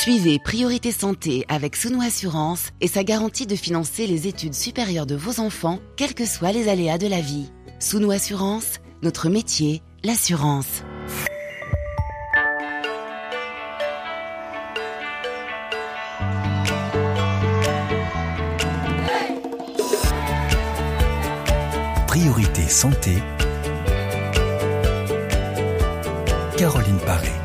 Suivez Priorité Santé avec Sounou Assurance et sa garantie de financer les études supérieures de vos enfants, quels que soient les aléas de la vie. Sounou Assurance, notre métier, l'assurance. Priorité Santé. Caroline Paré.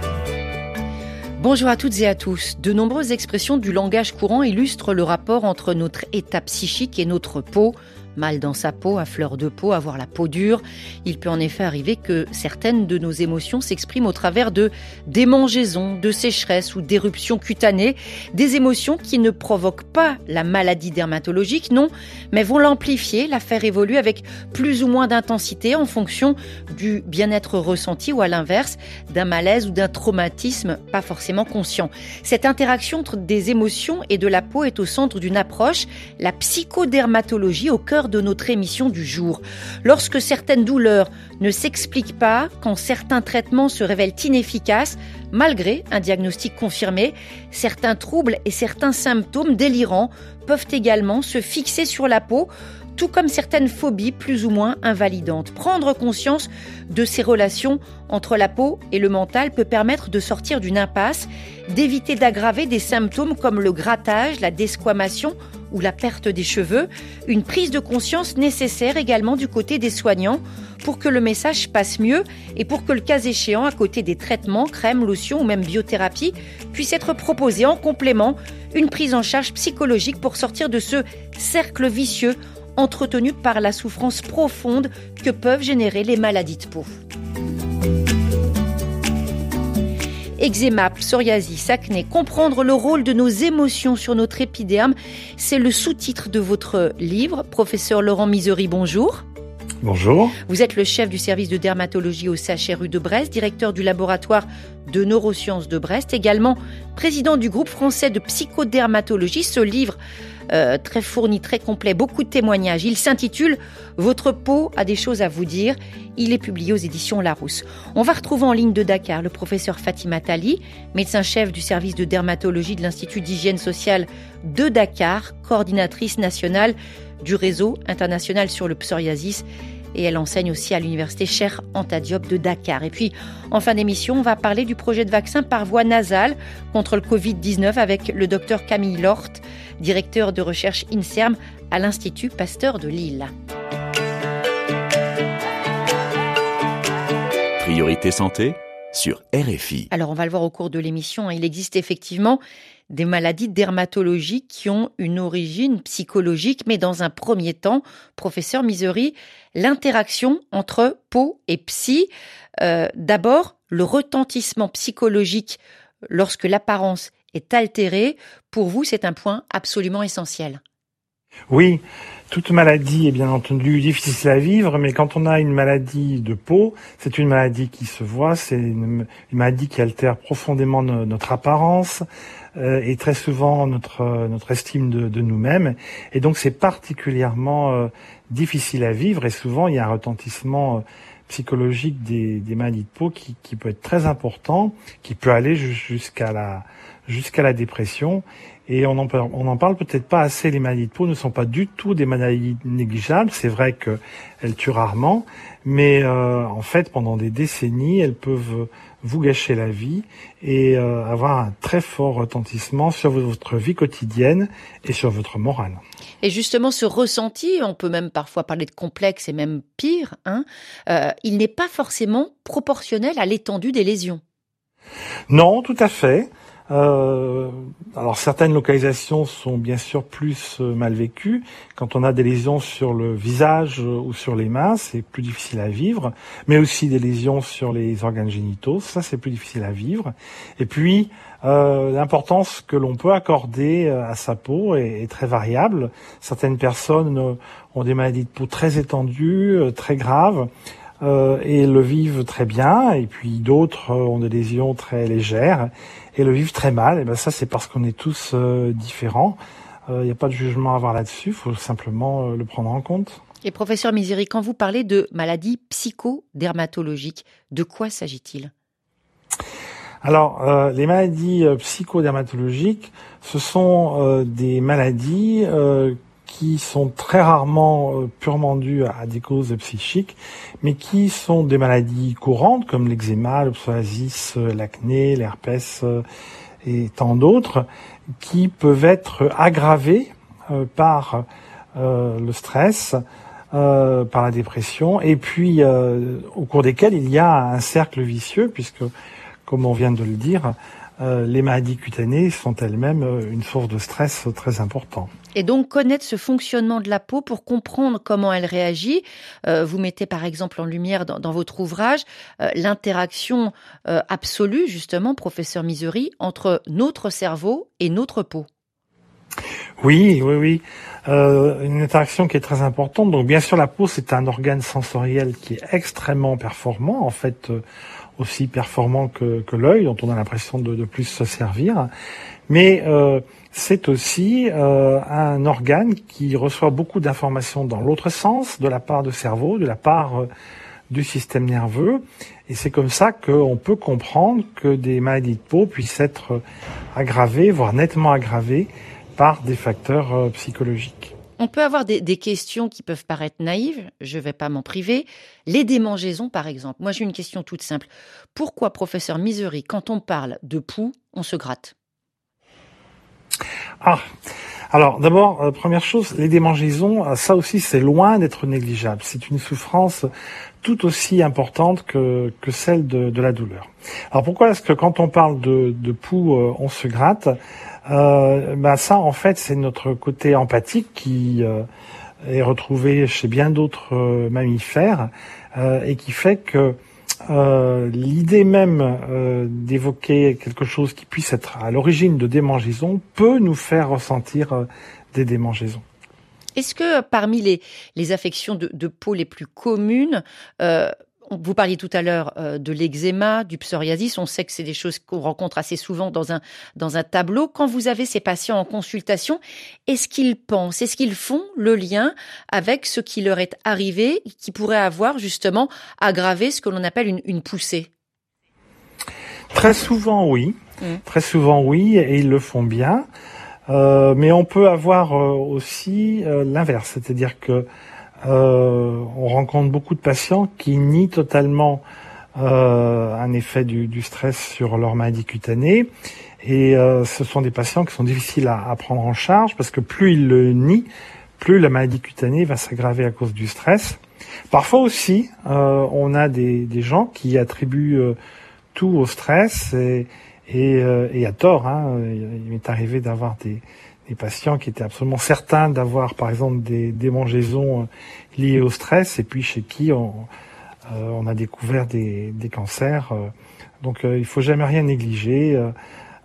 Bonjour à toutes et à tous. De nombreuses expressions du langage courant illustrent le rapport entre notre état psychique et notre peau mal dans sa peau, à fleur de peau, avoir la peau dure. Il peut en effet arriver que certaines de nos émotions s'expriment au travers de démangeaisons, de sécheresse ou d'éruptions cutanées, des émotions qui ne provoquent pas la maladie dermatologique, non, mais vont l'amplifier, la faire évoluer avec plus ou moins d'intensité en fonction du bien-être ressenti ou à l'inverse d'un malaise ou d'un traumatisme pas forcément conscient. Cette interaction entre des émotions et de la peau est au centre d'une approche, la psychodermatologie au cœur de notre émission du jour. Lorsque certaines douleurs ne s'expliquent pas, quand certains traitements se révèlent inefficaces, malgré un diagnostic confirmé, certains troubles et certains symptômes délirants peuvent également se fixer sur la peau tout comme certaines phobies plus ou moins invalidantes. Prendre conscience de ces relations entre la peau et le mental peut permettre de sortir d'une impasse, d'éviter d'aggraver des symptômes comme le grattage, la desquamation ou la perte des cheveux, une prise de conscience nécessaire également du côté des soignants pour que le message passe mieux et pour que le cas échéant, à côté des traitements, crèmes, lotions ou même biothérapie, puisse être proposé en complément une prise en charge psychologique pour sortir de ce cercle vicieux entretenu par la souffrance profonde que peuvent générer les maladies de peau. Eczéma, psoriasis, acné, comprendre le rôle de nos émotions sur notre épiderme, c'est le sous-titre de votre livre. Professeur Laurent Misery, bonjour. Bonjour. Vous êtes le chef du service de dermatologie au CHRU de Brest, directeur du laboratoire de neurosciences de Brest, également président du groupe français de psychodermatologie. Ce livre euh, très fourni, très complet, beaucoup de témoignages. Il s'intitule Votre peau a des choses à vous dire. Il est publié aux éditions Larousse. On va retrouver en ligne de Dakar le professeur Fatima Tali, médecin-chef du service de dermatologie de l'Institut d'hygiène sociale de Dakar, coordinatrice nationale du réseau international sur le psoriasis et elle enseigne aussi à l'université Cher Anta de Dakar. Et puis, en fin d'émission, on va parler du projet de vaccin par voie nasale contre le Covid-19 avec le docteur Camille Lort, directeur de recherche INSERM à l'Institut Pasteur de Lille. Priorité santé sur RFI. Alors, on va le voir au cours de l'émission. Hein. Il existe effectivement des maladies dermatologiques qui ont une origine psychologique, mais dans un premier temps, professeur Misery, l'interaction entre peau et psy, euh, d'abord le retentissement psychologique lorsque l'apparence est altérée, pour vous c'est un point absolument essentiel. Oui, toute maladie est bien entendu difficile à vivre, mais quand on a une maladie de peau, c'est une maladie qui se voit, c'est une, maladie qui altère profondément notre apparence euh, et très souvent notre notre estime de, de nous-mêmes. Et donc c'est particulièrement euh, difficile à vivre et souvent il y a un retentissement euh, psychologique des, des maladies de peau qui, qui peut être très important, qui peut aller jusqu'à la jusqu'à la dépression et on en, on n'en parle peut-être pas assez. Les maladies de peau ne sont pas du tout des maladies négligeables. C'est vrai qu'elles tuent rarement, mais euh, en fait, pendant des décennies, elles peuvent vous gâcher la vie et euh, avoir un très fort retentissement sur votre vie quotidienne et sur votre morale. Et justement, ce ressenti, on peut même parfois parler de complexe et même pire, hein, euh, il n'est pas forcément proportionnel à l'étendue des lésions. Non, tout à fait. Euh, alors certaines localisations sont bien sûr plus euh, mal vécues. Quand on a des lésions sur le visage euh, ou sur les mains, c'est plus difficile à vivre. Mais aussi des lésions sur les organes génitaux, ça c'est plus difficile à vivre. Et puis euh, l'importance que l'on peut accorder à sa peau est, est, très variable. Certaines personnes ont des maladies de peau très étendues, très graves. Euh, et le vivent très bien, et puis d'autres ont des lésions très légères et le vivent très mal. Et ben ça, c'est parce qu'on est tous euh, différents. Il n'y a pas de jugement à avoir là-dessus, il faut simplement le prendre en compte. Et professeur Misery, quand vous parlez de maladies psychodermatologiques, de quoi s'agit-il? Alors, euh, les maladies euh, psychodermatologiques, ce sont euh, des maladies qui sont très rarement purement dues à des causes psychiques, mais qui sont des maladies courantes comme l'eczéma, le psoriasis, l'acné, l'herpès et tant d'autres, qui peuvent être aggravées par le stress, par la dépression, et puis au cours desquels il y a un cercle vicieux, puisque comme on vient de le dire, euh, les maladies cutanées sont elles-mêmes euh, une source de stress très important. Et donc connaître ce fonctionnement de la peau pour comprendre comment elle réagit. Euh, vous mettez par exemple en lumière dans, votre ouvrage l'interaction absolue, justement, professeur Misery, entre notre cerveau et notre peau. Oui, oui, oui. une interaction qui est très importante. Donc bien sûr, la peau, c'est un organe sensoriel qui est extrêmement performant. En fait, aussi performant que, que l'œil, dont on a l'impression de, plus se servir. Mais euh, c'est aussi euh, un organe qui reçoit beaucoup d'informations dans l'autre sens, de la part du cerveau, de la part euh, du système nerveux. Et c'est comme ça qu'on peut comprendre que des maladies de peau puissent être aggravées, voire nettement aggravées, par des facteurs psychologiques. On peut avoir des, questions qui peuvent paraître naïves, je ne vais pas m'en priver. Les démangeaisons, par exemple. Moi, j'ai une question toute simple. Pourquoi, professeur Misery, quand on parle de poux, on se gratte? Ah, alors d'abord, euh, première chose, les démangeaisons, euh, ça aussi, c'est loin d'être négligeable. C'est une souffrance tout aussi importante que, celle de, la douleur. Alors pourquoi est-ce que quand on parle de, de poux, euh, on se gratte? Euh, bah ça, en fait, c'est notre côté empathique qui euh, est retrouvé chez bien d'autres euh, mammifères euh, et qui fait que l'idée même d'évoquer quelque chose qui puisse être à l'origine de démangeaisons peut nous faire ressentir des démangeaisons. Est-ce que parmi les, les affections de, de peau les plus communes, vous parliez tout à l'heure euh, de l'eczéma, du psoriasis. On sait que c'est des choses qu'on rencontre assez souvent dans un, dans un tableau. Quand vous avez ces patients en consultation, est-ce qu'ils pensent, est-ce qu'ils font le lien avec ce qui leur est arrivé, qui pourrait avoir justement aggravé ce que l'on appelle une, une poussée? Très souvent, oui. Mmh. Très souvent, oui, et ils le font bien. Euh, mais on peut avoir euh, aussi l'inverse, c'est-à-dire que on rencontre beaucoup de patients qui nient totalement euh, un effet du, stress sur leur maladie cutanée. Et euh, ce sont des patients qui sont difficiles à, prendre en charge parce que plus ils le nient, plus la maladie cutanée va s'aggraver à cause du stress. Parfois aussi, on a des, gens qui attribuent tout au stress et, et, à tort. Hein. Il m'est arrivé d'avoir des, des patients qui étaient absolument certains d'avoir, par exemple, des démangeaisons euh, liées au stress, et puis chez qui on, euh, on a découvert des, des cancers. Euh. donc, il faut jamais rien négliger.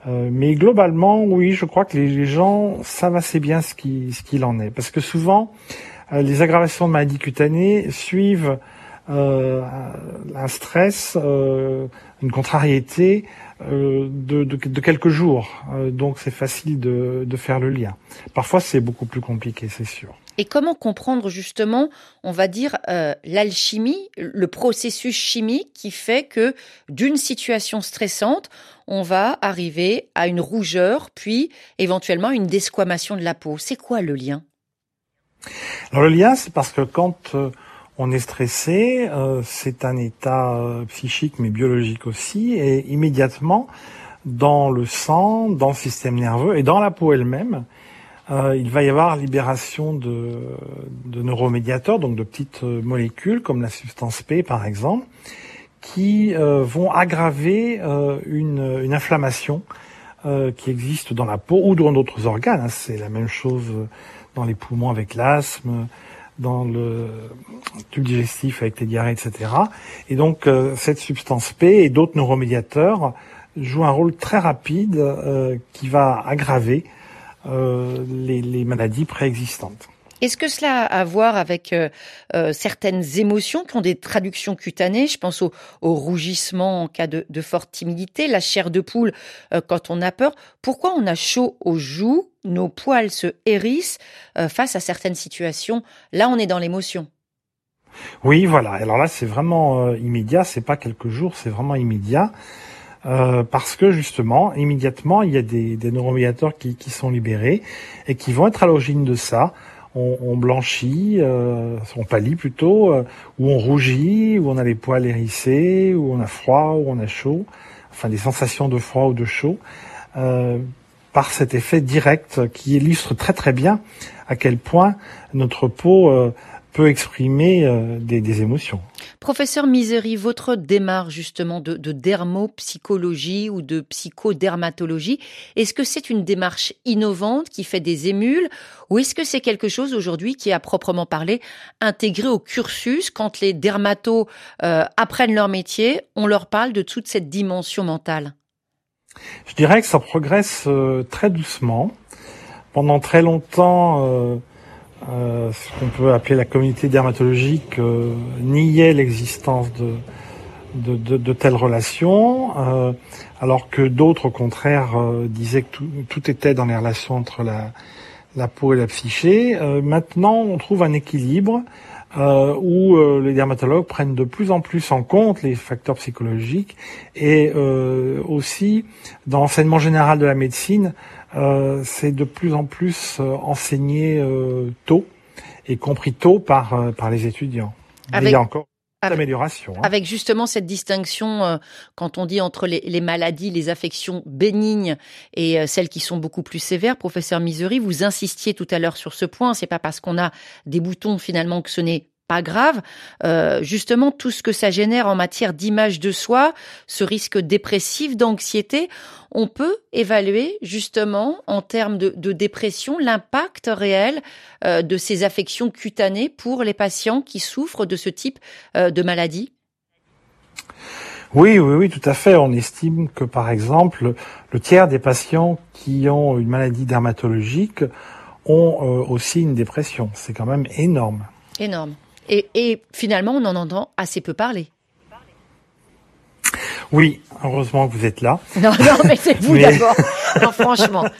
mais globalement, oui, je crois que les, gens savent assez bien ce qu'il ce qu'il en est, parce que souvent, les aggravations de maladies cutanées suivent un stress, une contrariété euh, de, de, de, quelques jours. Euh, donc c'est facile de, de, faire le lien. Parfois c'est beaucoup plus compliqué, c'est sûr. Et comment comprendre justement, on va dire, euh, l'alchimie, le processus chimique qui fait que d'une situation stressante, on va arriver à une rougeur, puis éventuellement une desquamation de la peau. C'est quoi le lien? Alors le lien, c'est parce que quand on est stressé, euh, c'est un état euh, psychique mais biologique aussi, et immédiatement, dans le sang, dans le système nerveux et dans la peau elle-même, euh, il va y avoir libération de, de neuromédiateurs, donc de petites molécules comme la substance P par exemple, qui vont aggraver une, inflammation qui existe dans la peau ou dans d'autres organes. Hein. C'est la même chose dans les poumons avec l'asthme, dans le tube digestif avec les diarrhées, etc. Et donc euh, cette substance P et d'autres neuromédiateurs jouent un rôle très rapide euh, qui va aggraver euh, les, les, maladies préexistantes. Est-ce que cela a à voir avec euh, euh, certaines émotions qui ont des traductions cutanées? Je pense au, rougissement en cas de, forte timidité, la chair de poule euh, quand on a peur. Pourquoi on a chaud aux joues Nos poils se hérissent face à certaines situations? Là, on est dans l'émotion. Oui, voilà. Alors là, c'est vraiment immédiat. C'est pas quelques jours, c'est vraiment immédiat. euh, parce que justement, immédiatement, il y a des, des neuromédiateurs qui, qui, sont libérés et qui vont être à l'origine de ça. On, blanchit, euh, on pâlit plutôt, euh, ou on rougit, ou on a les poils hérissés, ou on a froid, ou on a chaud, enfin des sensations de froid ou de chaud, euh, par cet effet direct qui illustre très très bien à quel point notre peau euh, peut exprimer euh, des, des, émotions. Professeur Misery, votre démarche justement de, de dermopsychologie ou de psychodermatologie, est-ce que c'est une démarche innovante qui fait des émules ou est-ce que c'est quelque chose aujourd'hui qui est à proprement parler intégré au cursus quand les dermatos euh, apprennent leur métier, on leur parle de toute cette dimension mentale? Je dirais que ça progresse euh, très doucement. Pendant très longtemps, euh, ce qu'on peut appeler la communauté dermatologique euh, niait l'existence de, de, de, de, telles relations, euh, alors que d'autres, au contraire, euh, disaient que tout, tout, était dans les relations entre la, la peau et la psyché. Euh, maintenant, on trouve un équilibre où les dermatologues prennent de plus en plus en compte les facteurs psychologiques et aussi, dans l'enseignement général de la médecine, c'est de plus en plus euh, enseigné euh, tôt et compris tôt par euh, par les étudiants. Avec, il y a encore d'amélioration. Hein. Avec justement cette distinction, euh, quand on dit entre les, les, maladies, les affections bénignes et celles qui sont beaucoup plus sévères, professeur Misery, vous insistiez tout à l'heure sur ce point. C'est pas parce qu'on a des boutons finalement que ce n'est pas grave. Euh, justement, tout ce que ça génère en matière d'image de soi, ce risque dépressif, d'anxiété, on peut évaluer justement en termes de, de dépression l'impact réel euh, de ces affections cutanées pour les patients qui souffrent de ce type euh, de maladie. Oui, oui, oui, tout à fait. On estime que, par exemple, le tiers des patients qui ont une maladie dermatologique ont aussi une dépression. C'est quand même énorme. Énorme. Et, et, finalement, on en entend assez peu parler. Oui, heureusement que vous êtes là. Non, non, mais c'est vous mais... d'abord. Non, franchement.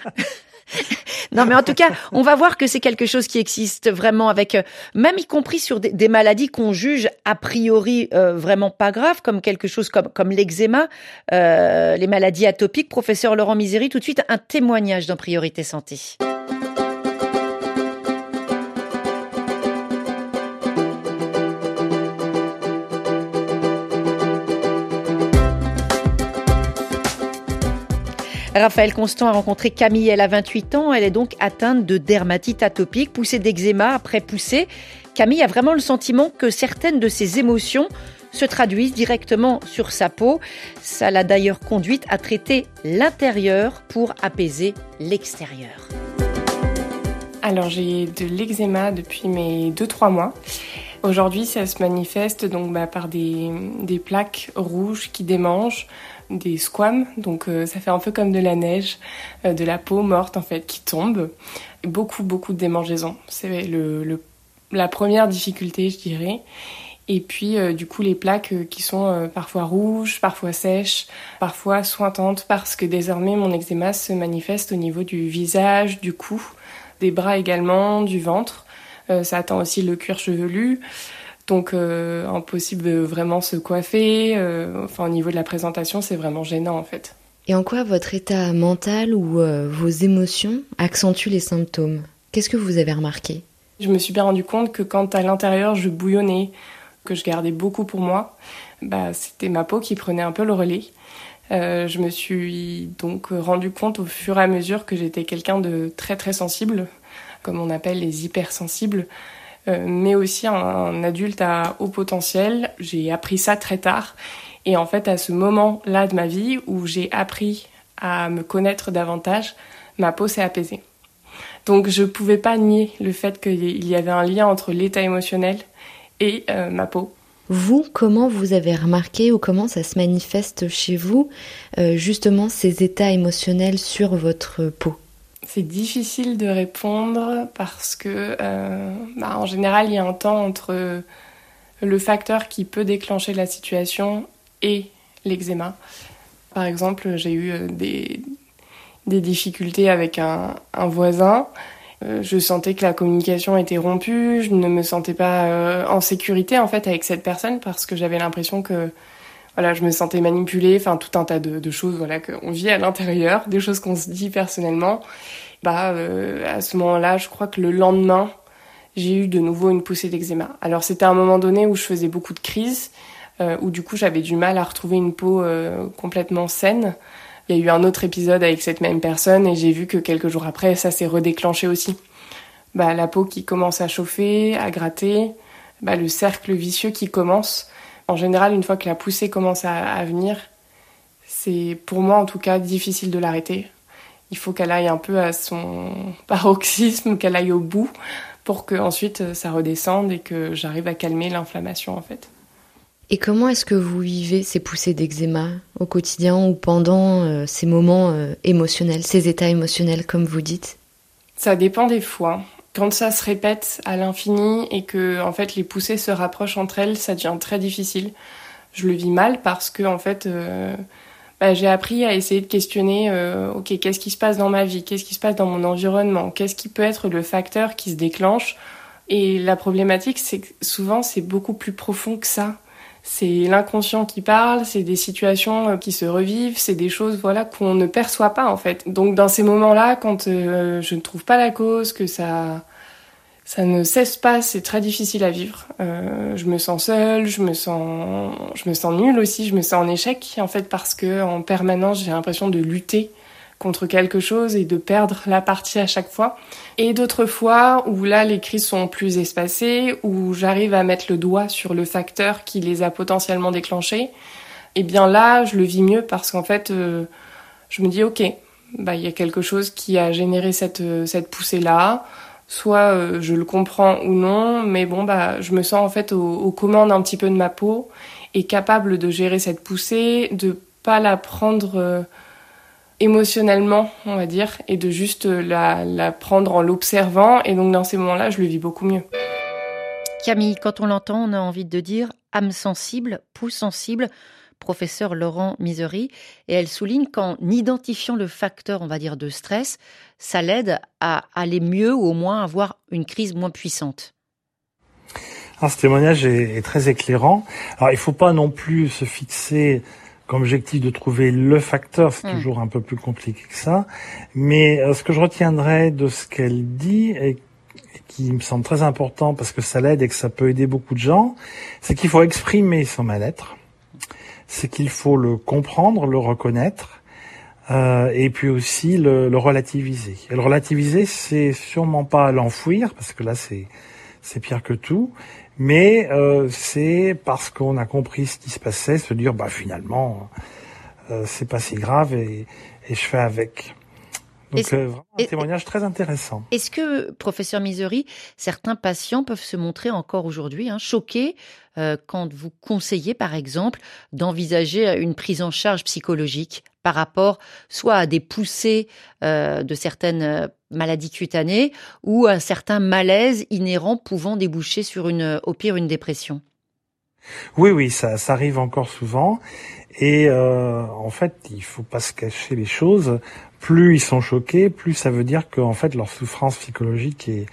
Non, mais en tout cas, on va voir que c'est quelque chose qui existe vraiment avec, euh, même y compris sur des, des maladies qu'on juge a priori euh, vraiment pas graves, comme quelque chose comme, comme l'eczéma, euh, les maladies atopiques. Professeur Laurent Miséry, tout de suite, un témoignage dans Priorité Santé. Raphaël Constant a rencontré Camille, elle a 28 ans, elle est donc atteinte de dermatite atopique, poussée d'eczéma après poussée. Camille a vraiment le sentiment que certaines de ses émotions se traduisent directement sur sa peau. Ça l'a d'ailleurs conduite à traiter l'intérieur pour apaiser l'extérieur. Alors j'ai de l'eczéma depuis mes 2-3 mois. Aujourd'hui, ça se manifeste donc bah, par des, des, plaques rouges qui démangent, des squames, donc euh, ça fait un peu comme de la neige, euh, de la peau morte en fait qui tombe. Beaucoup, beaucoup de démangeaisons. C'est le, le, la première difficulté, je dirais. Et puis euh, du coup les plaques qui sont parfois rouges, parfois sèches, parfois sointantes parce que désormais mon eczéma se manifeste au niveau du visage, du cou, des bras également, du ventre. Euh, ça atteint aussi le cuir chevelu. Donc euh, impossible de vraiment se coiffer. Euh, enfin au niveau de la présentation, c'est vraiment gênant en fait. Et en quoi votre état mental ou euh, vos émotions accentuent les symptômes? Qu'est-ce que vous avez remarqué? Je me suis bien rendu compte que quand à l'intérieur je bouillonnais, que je gardais beaucoup pour moi, bah, c'était ma peau qui prenait un peu le relais. Je me suis donc rendu compte au fur et à mesure que j'étais quelqu'un de très très sensible, comme on appelle les hypersensibles, mais aussi un, adulte à haut potentiel. J'ai appris ça très tard. Et en fait, à ce moment-là de ma vie où j'ai appris à me connaître davantage, ma peau s'est apaisée. Donc je pouvais pas nier le fait qu'il y avait un lien entre l'état émotionnel et euh, ma peau. Vous, comment vous avez remarqué ou comment ça se manifeste chez vous, euh, justement, ces états émotionnels sur votre peau? C'est difficile de répondre parce que, euh, bah, en général, il y a un temps entre le facteur qui peut déclencher la situation et l'eczéma. Par exemple, j'ai eu des, des difficultés avec un, un voisin euh, je sentais que la communication était rompue, je ne me sentais pas euh, en sécurité en fait avec cette personne parce que j'avais l'impression que voilà, je me sentais manipulée, enfin tout un tas de, choses voilà qu'on vit à l'intérieur, des choses qu'on se dit personnellement. Bah euh, à ce moment-là, je crois que le lendemain, j'ai eu de nouveau une poussée d'eczéma. Alors c'était un moment donné où je faisais beaucoup de crises, euh, où du coup j'avais du mal à retrouver une peau euh, complètement saine. Il y a eu un autre épisode avec cette même personne et j'ai vu que quelques jours après, ça s'est redéclenché aussi. Bah, la peau qui commence à chauffer, à gratter, bah, le cercle vicieux qui commence. En général, une fois que la poussée commence à, venir, c'est pour moi en tout cas difficile de l'arrêter. Il faut qu'elle aille un peu à son paroxysme, qu'elle aille au bout pour que ensuite ça redescende et que j'arrive à calmer l'inflammation en fait. Et comment est-ce que vous vivez ces poussées d'eczéma au quotidien ou pendant euh, ces moments euh, émotionnels, ces états émotionnels comme vous dites? Ça dépend des fois. Quand ça se répète à l'infini et que en fait les poussées se rapprochent entre elles, ça devient très difficile. Je le vis mal parce que en fait euh, bah, j'ai appris à essayer de questionner euh, qu'est-ce qui se passe dans ma vie, qu'est-ce qui se passe dans mon environnement, qu'est-ce qui peut être le facteur qui se déclenche? Et la problématique c'est que souvent c'est beaucoup plus profond que ça c'est l'inconscient qui parle, c'est des situations euh, qui se revivent, c'est des choses voilà qu'on ne perçoit pas en fait. Donc dans ces moments-là, quand euh, je ne trouve pas la cause, que ça ça ne cesse pas, c'est très difficile à vivre. Euh, je me sens seule, je me sens je me sens nulle aussi, je me sens en échec en fait parce que en permanence j'ai l'impression de lutter contre quelque chose et de perdre la partie à chaque fois. Et d'autres fois où là les crises sont plus espacées, où j'arrive à mettre le doigt sur le facteur qui les a potentiellement déclenchés, et eh bien là je le vis mieux parce qu'en fait euh, je me dis ok, bah il y a quelque chose qui a généré cette cette poussée là. Soit euh, je le comprends ou non, mais bon bah je me sens en fait aux, commandes un petit peu de ma peau et capable de gérer cette poussée, de pas la prendre euh, émotionnellement, on va dire, et de juste la, la prendre en l'observant. Et donc dans ces moments-là, je le vis beaucoup mieux. Camille, quand on l'entend, on a envie de dire âme sensible, pouce sensible, professeur Laurent Misery, et elle souligne qu'en identifiant le facteur, on va dire, de stress, ça l'aide à aller mieux ou au moins avoir une crise moins puissante. Alors, ce témoignage est, est, très éclairant. Alors, il faut pas non plus se fixer comme objectif de trouver le facteur, c'est hmm. toujours un peu plus compliqué que ça. Mais euh, ce que je retiendrai de ce qu'elle dit et, qui me semble très important parce que ça l'aide et que ça peut aider beaucoup de gens, c'est qu'il faut exprimer son mal-être, c'est qu'il faut le comprendre, le reconnaître. Euh, et puis aussi le, le relativiser. Et le relativiser, c'est sûrement pas l'enfouir, parce que là c'est c'est pire que tout, mais euh, c'est parce qu'on a compris ce qui se passait, se dire bah finalement euh, c'est pas si grave et, et je fais avec. Donc euh, vraiment un témoignage très intéressant. Est-ce que, professeur Misery, certains patients peuvent se montrer encore aujourd'hui hein, choqués euh, quand vous conseillez, par exemple, d'envisager une prise en charge psychologique? Par rapport soit à des poussées euh, de certaines euh, maladies cutanées ou à certains malaises inhérents pouvant déboucher sur une, au pire, une dépression. Oui, oui, ça, ça arrive encore souvent. Et euh, en fait, il faut pas se cacher les choses. Plus ils sont choqués, plus ça veut dire qu'en fait leur souffrance psychologique est,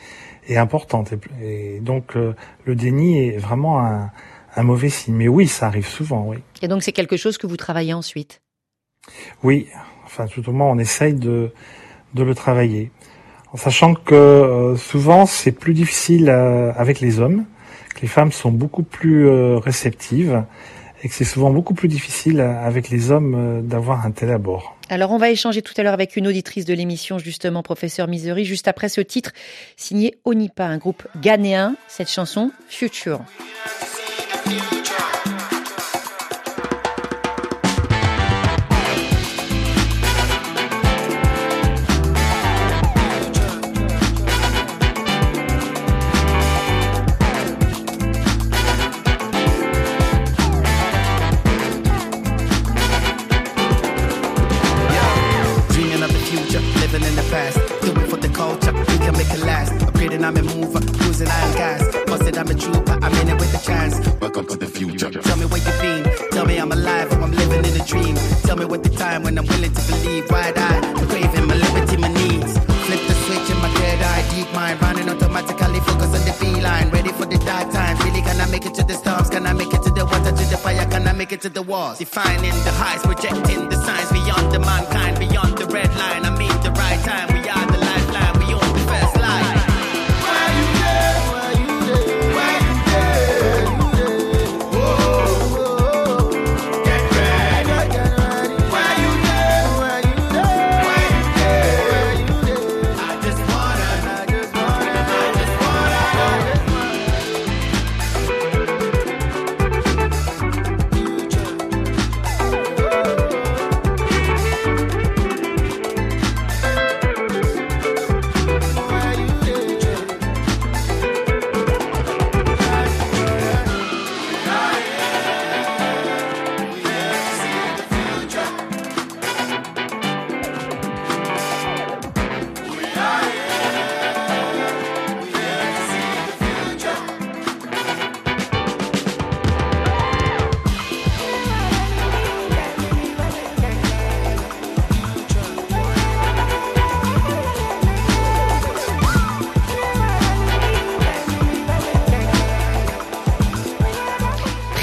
est importante. Et, donc euh, le déni est vraiment un, un mauvais signe. Mais oui, ça arrive souvent, oui. Et donc c'est quelque chose que vous travaillez ensuite? Oui, enfin tout au moins on essaye de, le travailler. En sachant que euh, souvent c'est plus difficile euh, avec les hommes, que les femmes sont beaucoup plus euh, réceptives et que c'est souvent beaucoup plus difficile avec les hommes d'avoir un tel abord. Alors on va échanger tout à l'heure avec une auditrice de l'émission justement, professeur Misery, juste après ce titre signé Onipa, un groupe ghanéen, cette chanson Future. I'm a mover, cruising on gas. Busted, I'm a trooper, I'm in it with a chance. Welcome to the future. Tell me where you've been. Tell me I'm alive, or I'm living in a dream. Tell me what the time when I'm willing to believe. Wide eye, I'm craving my liberty, my needs. Flip the switch in my dead eye, deep mind. Running automatically, focus on the feline. Ready for the dark time. Really, can I make it to the storms? Can I make it to the water, to the fire? Can I make it to the walls? Defining the highs, projecting the signs beyond the mankind, beyond the red line. I mean the right time. We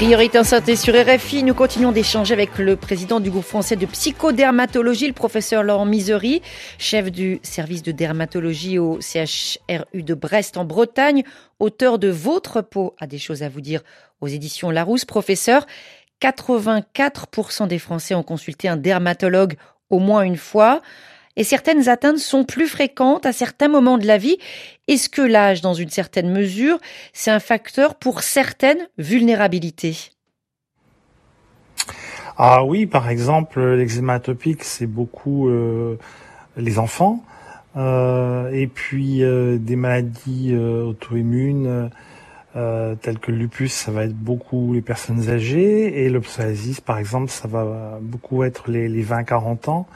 Priorité en santé sur RFI, nous continuons d'échanger avec le président du groupe français de psychodermatologie, le professeur Laurent Misery, chef du service de dermatologie au CHRU de Brest en Bretagne, auteur de Votre peau a des choses à vous dire aux éditions Larousse. Professeur, 84% des Français ont consulté un dermatologue au moins une fois et certaines atteintes sont plus fréquentes à certains moments de la vie. Est-ce que l'âge, dans une certaine mesure, c'est un facteur pour certaines vulnérabilités? Ah oui, par exemple, l'eczéma atopique, c'est beaucoup euh, les enfants. Euh, et puis euh, des maladies auto-immunes telles que le lupus, ça va être beaucoup les personnes âgées. Et le par exemple, ça va beaucoup être les, les 20-40 ans.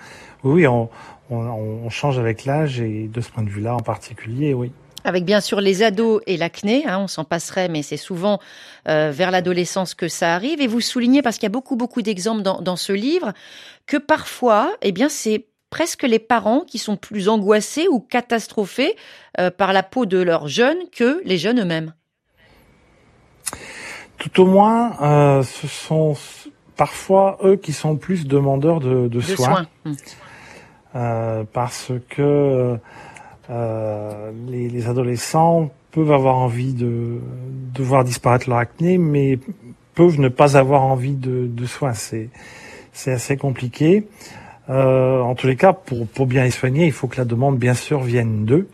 Oui, on, on, on change avec l'âge et de ce point de vue-là en particulier, oui. Avec bien sûr les ados et l'acné, hein, on s'en passerait, mais c'est souvent euh, vers l'adolescence que ça arrive. Et vous soulignez, parce qu'il y a beaucoup beaucoup d'exemples dans, dans ce livre, que parfois, eh bien, c'est presque les parents qui sont plus angoissés ou catastrophés euh, par la peau de leurs jeunes que les jeunes eux-mêmes. Tout au moins, euh, ce sont parfois eux qui sont plus demandeurs de, de, De soins, soins. Hum. Euh, parce que euh, les, les adolescents peuvent avoir envie de, de voir disparaître leur acné, mais peuvent ne pas avoir envie de, de soins. C'est assez compliqué. Euh, en tous les cas, pour, pour bien les soigner, il faut que la demande, bien sûr, vienne d'eux.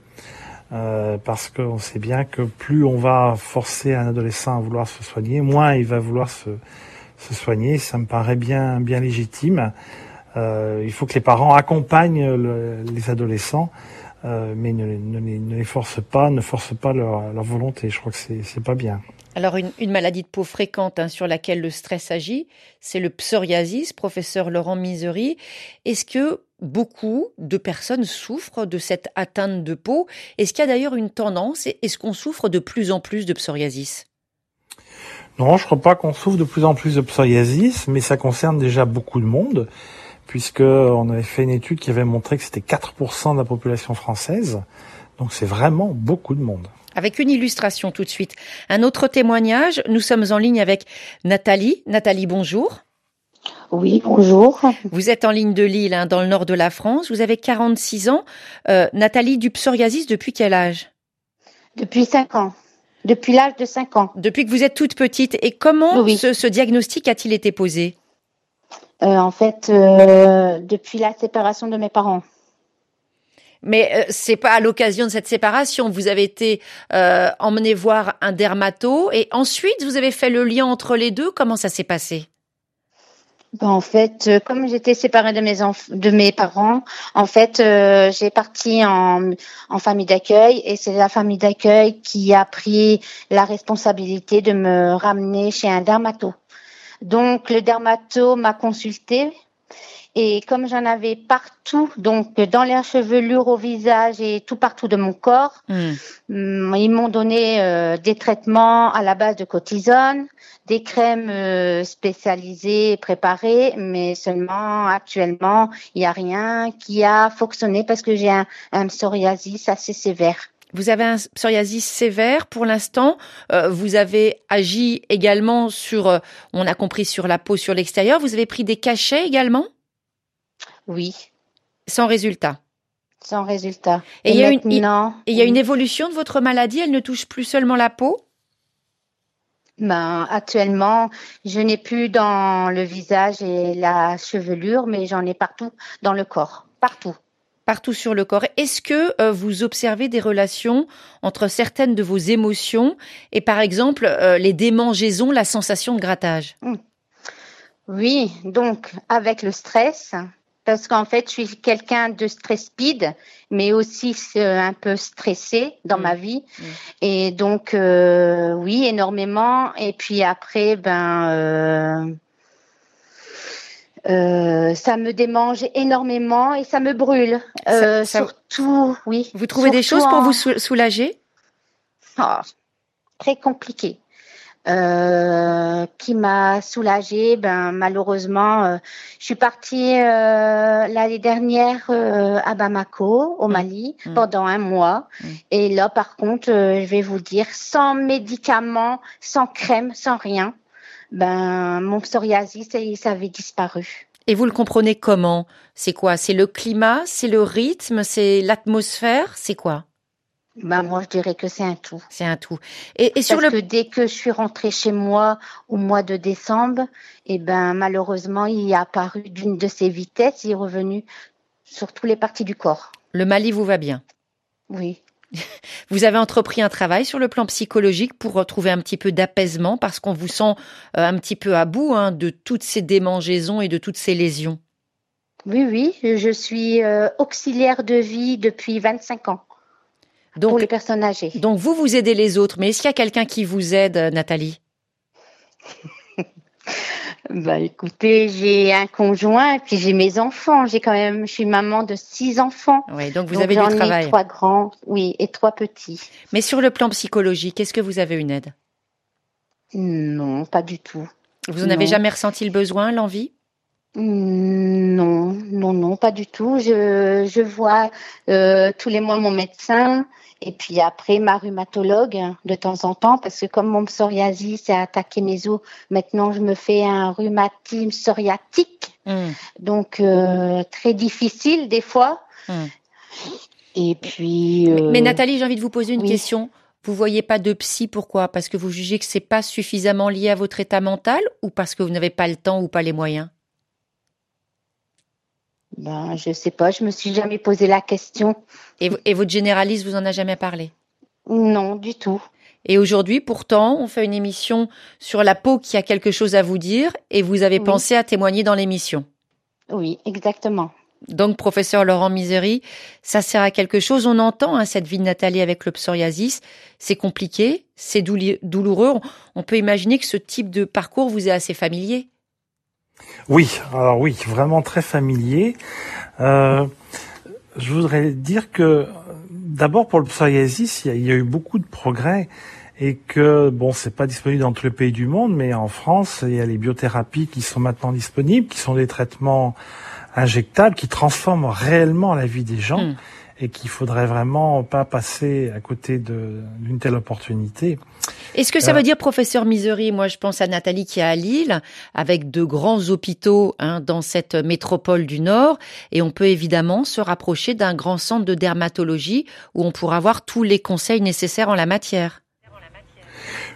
Euh, parce qu'on sait bien que plus on va forcer un adolescent à vouloir se soigner, moins il va vouloir se, se soigner. Ça me paraît bien, bien légitime. Euh, il faut que les parents accompagnent le- les adolescents, euh, mais ne, ne, les- ne les forcent pas, ne forcent pas leur, leur volonté. Je crois que c'est c'est pas bien. Alors une, une maladie de peau fréquente hein, sur laquelle le stress agit, c'est le psoriasis, professeur Laurent Misery. Est-ce que beaucoup de personnes souffrent de cette atteinte de peau? Est-ce qu'il y a d'ailleurs une tendance? Est-ce qu'on souffre de plus en plus de psoriasis? Non, je crois pas qu'on souffre de plus en plus de psoriasis, mais ça concerne déjà beaucoup de monde, puisque on avait fait une étude qui avait montré que c'était 4% de la population française. Donc c'est vraiment beaucoup de monde. Avec une illustration tout de suite. Un autre témoignage, nous sommes en ligne avec Nathalie. Nathalie, bonjour. Oui, bonjour. Vous êtes en ligne de Lille, hein, dans le nord de la France. Vous avez 46 ans. Euh, Nathalie, du psoriasis depuis quel âge? Depuis 5 ans. Depuis l'âge de 5 ans. Depuis que vous êtes toute petite. Et comment Oui. ce, ce diagnostic a-t-il été posé? Euh, en fait, euh, depuis la séparation de mes parents. Mais euh, c'est pas à l'occasion de cette séparation. Vous avez été euh, emmené voir un dermato et ensuite vous avez fait le lien entre les deux. Comment ça s'est passé? Ben, en fait, euh, comme j'étais séparée de mes enf- de mes parents, en fait, euh, j'ai parti en, en famille d'accueil et c'est la famille d'accueil qui a pris la responsabilité de me ramener chez un dermato. Donc le dermato m'a consulté et comme j'en avais partout, donc dans les chevelures, au visage et tout partout de mon corps, Hmm. Hum, Ils m'ont donné euh, des traitements à la base de cortisone, des crèmes euh, spécialisées et préparées, mais seulement actuellement, il n'y a rien qui a fonctionné parce que j'ai un, un psoriasis assez sévère. Vous avez un psoriasis sévère pour l'instant. Euh, vous avez agi également sur, euh, on a compris sur la peau, sur l'extérieur. Vous avez pris des cachets également? Oui, Sans résultat? sans résultat. Et il y a une- y a évolution de votre maladie? Elle ne touche plus seulement la peau? Ben, actuellement, je n'ai plus dans le visage et la chevelure, mais j'en ai partout dans le corps, partout. Partout sur le corps. Est-ce que euh, vous observez des relations entre certaines de vos émotions et par exemple euh, les démangeaisons, la sensation de grattage? Oui, donc avec le stress, parce qu'en fait, je suis quelqu'un de stress speed, mais aussi euh, un peu stressé dans Mm. ma vie. Mm. Et donc, euh, oui, énormément. Et puis après, ben, euh, ça me démange énormément et ça me brûle. Euh, ça- surtout, oui. Vous trouvez des choses pour en- vous sou- soulager? Ah, très compliqué. Euh, qui m'a soulagée, ben malheureusement, euh, je suis partie euh, l'année dernière euh, à Bamako, au Mm. Mali, Mm. pendant un mois. Mm. Et là, par contre, je vais vous dire, sans médicaments, sans crème, sans rien, ben mon psoriasis, ça, avait disparu. Et vous le comprenez comment? C'est quoi? C'est le climat? C'est le rythme? C'est l'atmosphère? C'est quoi? Ben moi, je dirais que c'est un tout. C'est un tout. Et, et sur Parce le que dès que je suis rentrée chez moi au mois de décembre, et ben malheureusement, il est apparu d'une de ses vitesses, il est revenu sur toutes les parties du corps. le Mali vous va bien? Oui. Vous avez entrepris un travail sur le plan psychologique pour retrouver un petit peu d'apaisement parce qu'on vous sent euh, un petit peu à bout hein, de toutes ces démangeaisons et de toutes ces lésions. Oui, oui, je suis euh, auxiliaire de vie depuis 25 ans pour les personnes âgées. donc vous, vous aidez les autres, mais est-ce qu'il y a quelqu'un qui vous aide, euh, Nathalie? Bah écoutez, j'ai un conjoint et puis j'ai mes enfants. J'ai quand même, je suis maman de six enfants. Oui, donc vous Donc, avez du ai travail. trois grands, oui, et trois petits. Mais sur le plan psychologique, est-ce que vous avez une aide? Non, pas du tout. Vous n'en avez jamais ressenti le besoin, l'envie? Non, non, non, pas du tout. Je, je vois euh, tous les mois mon médecin et puis après ma rhumatologue hein, de temps en temps parce que comme mon psoriasis a attaqué mes os, maintenant je me fais un rhumatisme psoriatique, Hmm. donc euh, très difficile des fois. Hmm. Et puis. Mais, euh, mais Nathalie, j'ai envie de vous poser une oui. question. Vous voyez pas de psy, pourquoi? Parce que vous jugez que c'est pas suffisamment lié à votre état mental ou parce que vous n'avez pas le temps ou pas les moyens? Ben, je sais pas, je me suis jamais posé la question. et, votre généraliste vous en a jamais parlé? Non, du tout. Et aujourd'hui, pourtant, on fait une émission sur la peau qui a quelque chose à vous dire et vous avez Oui. pensé à témoigner dans l'émission. Oui, exactement. Donc, professeur Laurent Misery, ça sert à quelque chose. On entend hein, cette vie de Nathalie avec le psoriasis. C'est compliqué, c'est douloureux. On peut imaginer que ce type de parcours vous est assez familier. Oui, alors oui, vraiment très familier. Euh, je voudrais dire que d'abord pour le psoriasis, il y, a, il y a eu beaucoup de progrès et que bon, c'est pas disponible dans tous les pays du monde, mais en France, il y a les biothérapies qui sont maintenant disponibles, qui sont des traitements injectables qui transforment réellement la vie des gens Mm. et qu'il faudrait vraiment pas passer à côté d'une telle opportunité. Est-ce que ça Euh. veut dire, professeur Misery, moi je pense à Nathalie qui est à Lille, avec de grands hôpitaux hein, dans cette métropole du Nord, et on peut évidemment se rapprocher d'un grand centre de dermatologie où on pourra avoir tous les conseils nécessaires en la matière.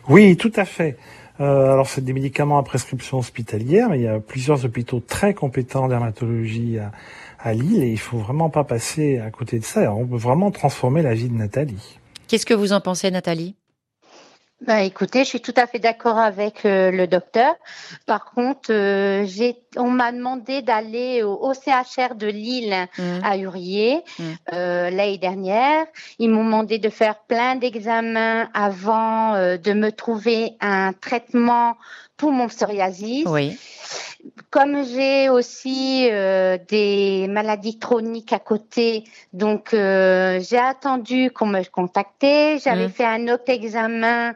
Oui, tout à fait. Euh, alors, c'est des médicaments à prescription hospitalière, mais il y a plusieurs hôpitaux très compétents en dermatologie à, à Lille et il faut vraiment pas passer à côté de ça. Alors, on peut vraiment transformer la vie de Nathalie. Qu'est-ce que vous en pensez, Nathalie? Bah, écoutez, je suis tout à fait d'accord avec euh, le docteur. Par contre, euh, j'ai, on m'a demandé d'aller au, au CHR de Lille Mmh. à Urier Mm. euh, l'année dernière. Ils m'ont demandé de faire plein d'examens avant euh, de me trouver un traitement pour mon psoriasis. Oui. Comme j'ai aussi euh, des maladies chroniques à côté, donc euh, j'ai attendu qu'on me contacte. J'avais Mm. fait un autre examen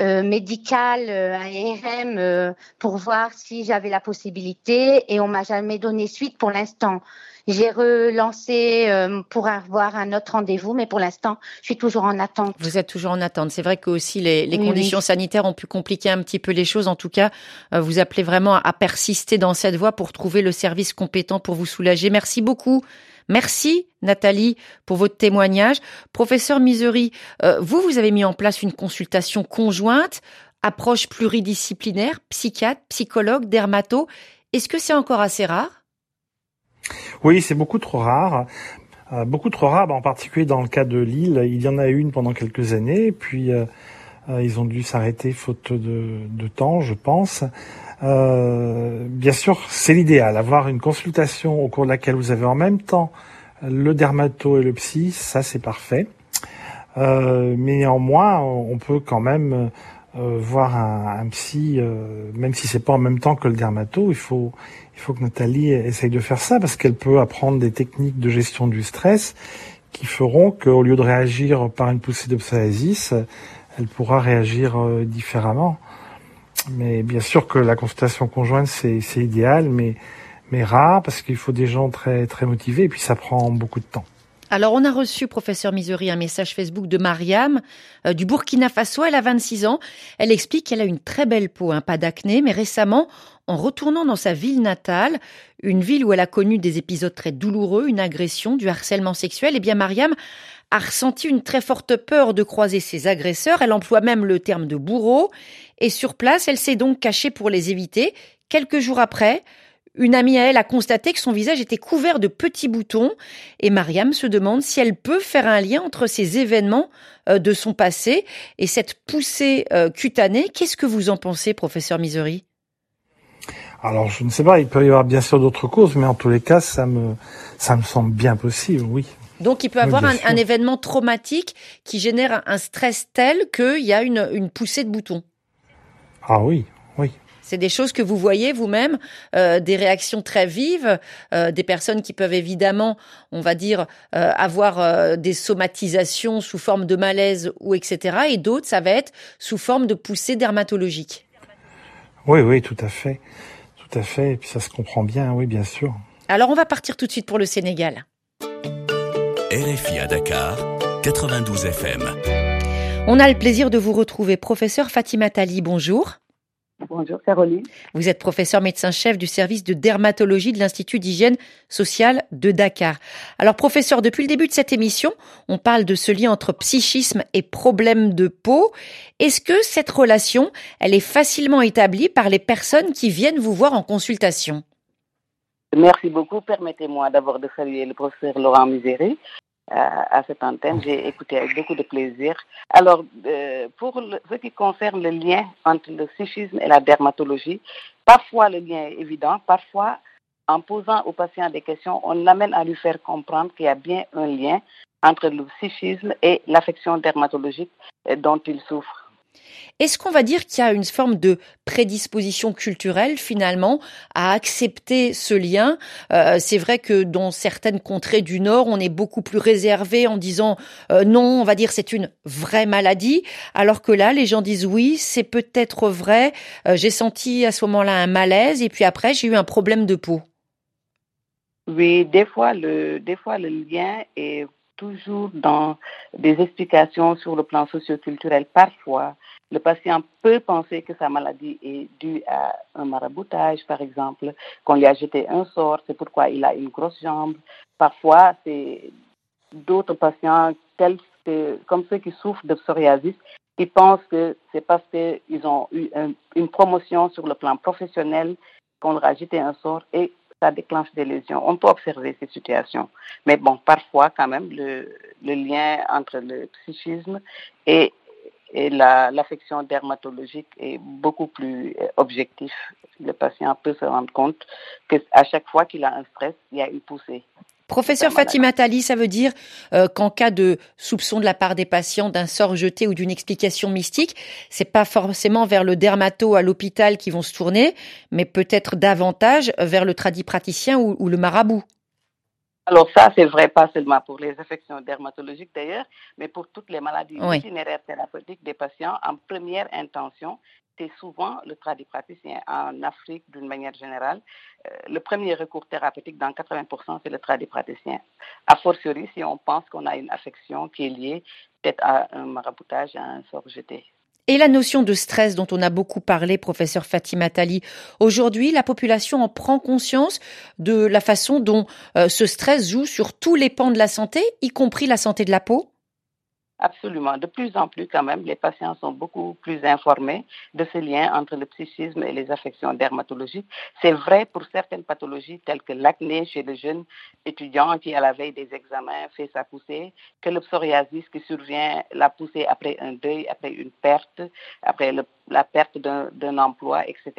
euh, médical, euh, un IRM, euh, pour voir si j'avais la possibilité, et on m'a jamais donné suite pour l'instant. J'ai relancé euh, pour avoir un autre rendez-vous, mais pour l'instant, je suis toujours en attente. Vous êtes toujours en attente. C'est vrai que aussi les, les Oui, conditions oui. sanitaires ont pu compliquer un petit peu les choses. En tout cas, euh, vous appelez vraiment à, à persister dans cette voie pour trouver le service compétent pour vous soulager. Merci beaucoup. Merci Nathalie pour votre témoignage. Professeur Misery, euh, vous, vous avez mis en place une consultation conjointe, approche pluridisciplinaire, psychiatre, psychologue, dermato. Est-ce que c'est encore assez rare? Oui, c'est beaucoup trop rare. Euh, beaucoup trop rare, bah, en particulier dans le cas de Lille. Il y en a une pendant quelques années, puis euh, euh, ils ont dû s'arrêter faute de, temps, je pense. Bien sûr, c'est l'idéal. Avoir une consultation au cours de laquelle vous avez en même temps le dermato et le psy, ça c'est parfait. Mais néanmoins, on peut quand même euh, voir un, un psy, euh, même si c'est pas en même temps que le dermato. Il faut, il faut que Nathalie essaye de faire ça parce qu'elle peut apprendre des techniques de gestion du stress qui feront qu'au lieu de réagir par une poussée de psoriasis, elle pourra réagir euh, différemment. Mais bien sûr que la consultation conjointe c'est c'est idéal, mais mais rare parce qu'il faut des gens très très motivés et puis ça prend beaucoup de temps. Alors, on a reçu, professeur Misery, un message Facebook de Mariam euh, du Burkina Faso. Elle a 26 ans. Elle explique qu'elle a une très belle peau, un pas d'acné, mais récemment, en retournant dans sa ville natale, une ville où elle a connu des épisodes très douloureux, une agression, du harcèlement sexuel, eh bien, Mariam a ressenti une très forte peur de croiser ses agresseurs. Elle emploie même le terme de bourreau. Et sur place, elle s'est donc cachée pour les éviter. Quelques jours après, une amie à elle a constaté que son visage était couvert de petits boutons et Mariam se demande si elle peut faire un lien entre ces événements euh, de son passé et cette poussée euh, cutanée. Qu'est-ce que vous en pensez, professeur Misery Alors je ne sais pas, il peut y avoir bien sûr d'autres causes, mais en tous les cas, ça me ça me semble bien possible, oui. Donc il peut avoir un, événement traumatique qui génère un, un stress tel qu'il y a une, une poussée de boutons. Ah oui, oui. C'est des choses que vous voyez vous-même, euh, des réactions très vives, euh, des personnes qui peuvent évidemment, on va dire, euh, avoir euh, des somatisations sous forme de malaise ou etc. Et d'autres, ça va être sous forme de poussée dermatologique. Oui, oui, tout à fait. Tout à fait. Et puis ça se comprend bien, oui, bien sûr. Alors on va partir tout de suite pour le Sénégal. RFI à Dakar, 92 FM. On a le plaisir de vous retrouver, professeur Fatima Tali. Bonjour. Bonjour Caroline. Vous êtes professeur médecin-chef du service de dermatologie de l'Institut d'hygiène sociale de Dakar. Alors professeur, depuis le début de cette émission, on parle de ce lien entre psychisme et problème de peau. Est-ce que cette relation, elle est facilement établie par les personnes qui viennent vous voir en consultation? Merci beaucoup. Permettez-moi d'abord de saluer le professeur Laurent Miséry à cette antenne. J'ai écouté avec beaucoup de plaisir. Alors, euh, pour ce qui concerne le lien entre le psychisme et la dermatologie, parfois le lien est évident, parfois en posant au patient des questions, on l'amène à lui faire comprendre qu'il y a bien un lien entre le psychisme et l'affection dermatologique euh, dont il souffre. Est-ce qu'on va dire qu'il y a une forme de prédisposition culturelle finalement à accepter ce lien? Euh, C'est vrai que dans certaines contrées du Nord, on est beaucoup plus réservé en disant euh, non, on va dire c'est une vraie maladie, alors que là, les gens disent oui, c'est peut-être vrai. Euh, j'ai senti à ce moment-là un malaise et puis après j'ai eu un problème de peau. Oui, des fois, le, des fois, le lien est toujours dans des explications sur le plan socioculturel. Parfois, le patient peut penser que sa maladie est due à un maraboutage, par exemple, qu'on lui a jeté un sort, c'est pourquoi il a une grosse jambe. Parfois, c'est d'autres patients, comme ceux qui souffrent de psoriasis, qui pensent que c'est parce qu'ils ont eu un- une promotion sur le plan professionnel qu'on leur a jeté un sort et ça déclenche des lésions. On peut observer ces situations. Mais bon, parfois, quand même, le, lien entre le psychisme et, et la- l'affection dermatologique est beaucoup plus euh, objectif. Le patient peut se rendre compte qu'à chaque fois qu'il a un stress, il y a une poussée. Professeur Fatima Tali, ça veut dire euh, qu'en cas de soupçon de la part des patients d'un sort jeté ou d'une explication mystique, c'est pas forcément vers le dermato à l'hôpital qu'ils vont se tourner, mais peut-être davantage vers le tradipraticien ou, ou le marabout. Alors ça, c'est vrai pas seulement pour les affections dermatologiques d'ailleurs, mais pour toutes les maladies Oui. itinéraires thérapeutiques des patients, en première intention, c'est souvent le tradipraticien. En Afrique, d'une manière générale, euh, le premier recours thérapeutique dans 80%, c'est le tradipraticien. A fortiori, si on pense qu'on a une affection qui est liée peut-être à un maraboutage, à un sort jeté. Et la notion de stress dont on a beaucoup parlé, professeur Fatima Tali, aujourd'hui, la population en prend conscience de la façon dont euh, ce stress joue sur tous les pans de la santé, y compris la santé de la peau? Absolument. De plus en plus, quand même, les patients sont beaucoup plus informés de ce lien entre le psychisme et les affections dermatologiques. C'est vrai pour certaines pathologies telles que l'acné chez le jeune étudiant qui, à la veille des examens, fait sa poussée, que le psoriasis qui survient, la poussée après un deuil, après une perte, après la perte d'un d'un emploi, etc.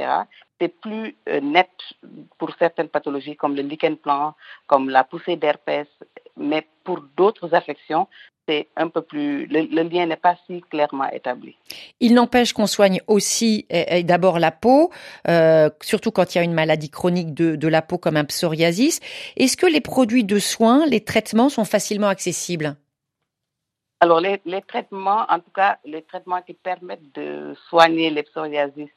C'est plus euh, net pour certaines pathologies comme le lichen plan, comme la poussée d'herpès, mais pour d'autres affections, c'est un peu plus, le, le lien n'est pas si clairement établi. Il n'empêche qu'on soigne aussi d'abord la peau, euh, surtout quand il y a une maladie chronique de, de la peau comme un psoriasis. Est-ce que les produits de soins, les traitements sont facilement accessibles? Alors, les, les traitements, en tout cas, les traitements qui permettent de soigner les psoriasis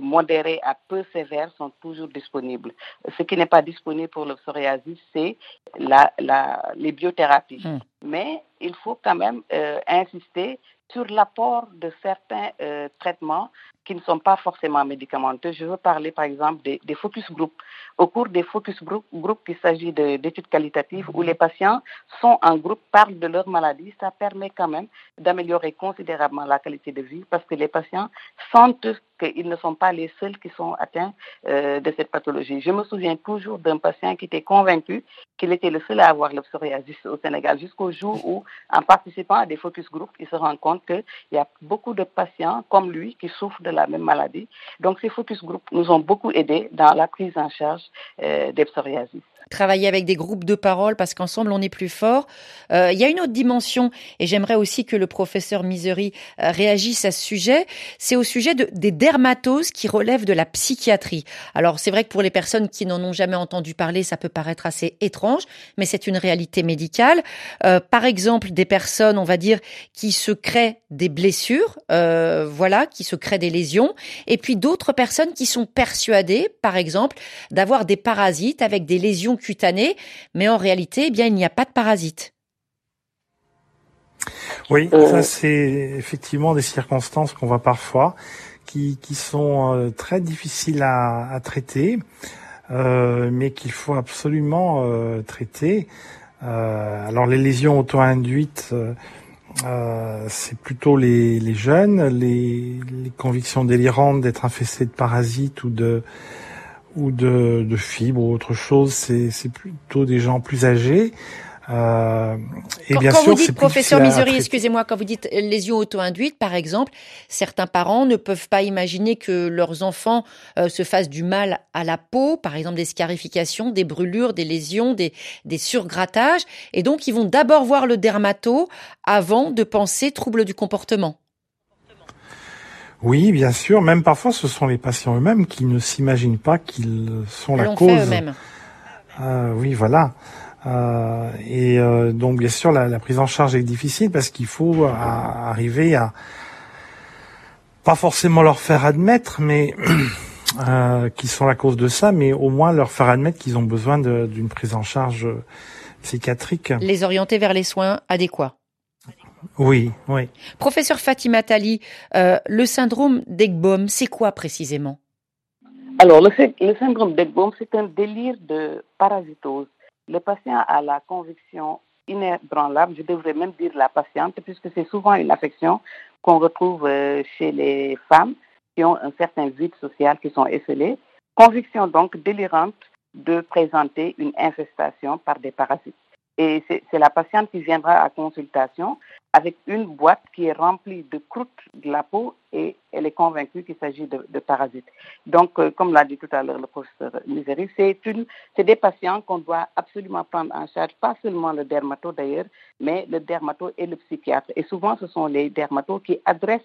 modérés à peu sévères sont toujours disponibles. Ce qui n'est pas disponible pour le psoriasis, c'est la, la, les biothérapies. Mm. Mais il faut quand même euh, insister sur l'apport de certains euh, traitements qui ne sont pas forcément médicamenteux. Je veux parler par exemple des, des focus group. Au cours des focus group, group il s'agit de- d'études qualitatives où les patients sont en groupe, parlent de leur maladie. Ça permet quand même d'améliorer considérablement la qualité de vie parce que les patients sentent qu'ils ne sont pas les seuls qui sont atteints euh, de cette pathologie. Je me souviens toujours d'un patient qui était convaincu qu'il était le seul à avoir le psoriasis au Sénégal jusqu'au jour où, en participant à des focus group, il se rend compte qu'il y a beaucoup de patients comme lui qui souffrent de la même maladie. Donc ces focus group nous ont beaucoup aidés dans la prise en charge euh, des psoriasis. Travailler avec des groupes de parole parce qu'ensemble on est plus fort. Euh, il y a une autre dimension et j'aimerais aussi que le professeur Misery euh, réagisse à ce sujet. C'est au sujet de, des dermatoses qui relèvent de la psychiatrie. Alors c'est vrai que pour les personnes qui n'en ont jamais entendu parler, ça peut paraître assez étrange, mais c'est une réalité médicale. Euh, par exemple, des personnes, on va dire, qui se créent des blessures, euh, voilà, qui se créent des lésions, et puis d'autres personnes qui sont persuadées, par exemple, d'avoir des parasites avec des lésions cutanées, mais en réalité, eh bien, il n'y a pas de parasites. Oui, Euh. ça c'est effectivement des circonstances qu'on voit parfois, qui, qui sont euh, très difficiles à, à traiter, euh, mais qu'il faut absolument euh, traiter. Euh, alors les lésions auto-induites, c'est plutôt les, les jeunes, les, les convictions délirantes d'être infestés de parasites ou de ou de, de fibres ou autre chose, c'est plutôt des gens plus âgés. Euh, et Quand, bien quand sûr, vous dites, professeur traiter. excusez-moi, quand vous dites lésions auto-induites, par exemple, certains parents ne peuvent pas imaginer que leurs enfants euh, se fassent du mal à la peau, par exemple des scarifications, des brûlures, des lésions, des, des surgrattages, et donc ils vont d'abord voir le dermato avant de penser trouble du comportement. Oui, bien sûr. Même parfois, ce sont les patients eux-mêmes qui ne s'imaginent pas qu'ils sont la cause. fait. Euh, oui, voilà. Euh, et euh, donc, bien sûr, la, la prise en charge est difficile parce qu'il faut euh, arriver à pas forcément leur faire admettre, mais euh, qu'ils sont la cause de ça, mais au moins leur faire admettre qu'ils ont besoin d'une prise en charge psychiatrique. Les orienter vers les soins adéquats. Oui, oui. Professeur Fatima Tali, euh, le syndrome d'Egbaum, c'est quoi précisément? Alors, le, le syndrome d'Egbaum, c'est un délire de parasitose. Le patient a la conviction inébranlable, je devrais même dire la patiente, puisque c'est souvent une affection qu'on retrouve euh, chez les femmes qui ont un certain vide social, qui sont esselées. Conviction donc délirante de présenter une infestation par des parasites. Et c'est la patiente qui viendra à consultation avec une boîte qui est remplie de croûtes de la peau et elle est convaincue qu'il s'agit de, parasites. Donc, euh, comme l'a dit tout à l'heure le professeur une, c'est des patients qu'on doit absolument prendre en charge, pas seulement le dermato d'ailleurs, mais le dermato et le psychiatre. Et souvent, ce sont les dermatos qui adressent